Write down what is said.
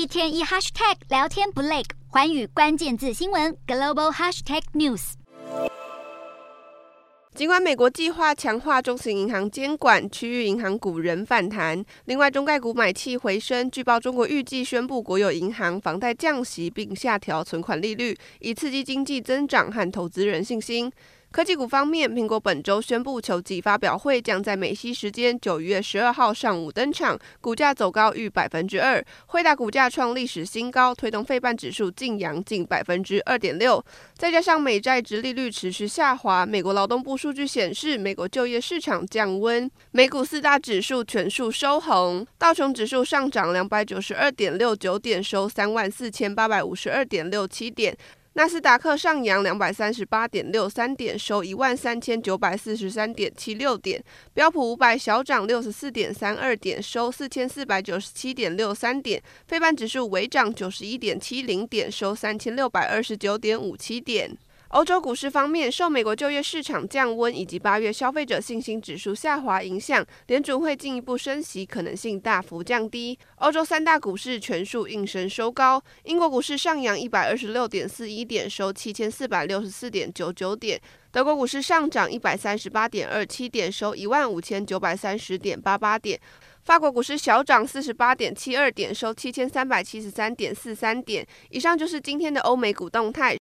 一天一 hashtag 聊天不累，寰宇关键字新闻 global hashtag news。尽管美国计划强化中型银行监管，区域银行股仍反弹。另外，中概股买气回升。据报，中国预计宣布国有银行房贷降息，并下调存款利率，以刺激经济增长和投资人信心。科技股方面，苹果本周宣布球季发表会将在美西时间九月十二号上午登场，股价走高逾百分之二，惠达股价创历史新高，推动费半指数劲扬近百分之二点六。再加上美债殖利率持续下滑，美国劳动部数据显示，美国就业市场降温，美股四大指数全数收红，道琼指数上涨两百九十二点六九点，收三万四千八百五十二点六七点。纳斯达克上扬两百三十八点六三点，收一万三千九百四十三点七六点。标普五百小涨六十四点三二点，收四千四百九十七点六三点。非半指数微涨九十一点七零点，收三千六百二十九点五七点。欧洲股市方面，受美国就业市场降温以及八月消费者信心指数下滑影响，联储会进一步升息可能性大幅降低。欧洲三大股市全数应声收高，英国股市上扬一百二十六点四一点，收七千四百六十四点九九点；德国股市上涨一百三十八点二七点，收一万五千九百三十点八八点；法国股市小涨四十八点七二点，收七千三百七十三点四三点。以上就是今天的欧美股动态。